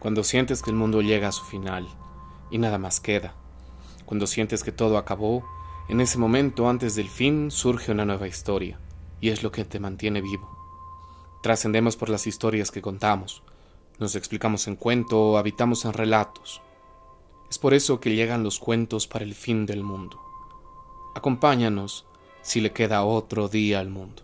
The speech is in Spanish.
Cuando sientes que el mundo llega a su final y nada más queda. Cuando sientes que todo acabó, en ese momento antes del fin surge una nueva historia y es lo que te mantiene vivo. Trascendemos por las historias que contamos, nos explicamos en cuento habitamos en relatos. Es por eso que llegan los cuentos para el fin del mundo. Acompáñanos si le queda otro día al mundo.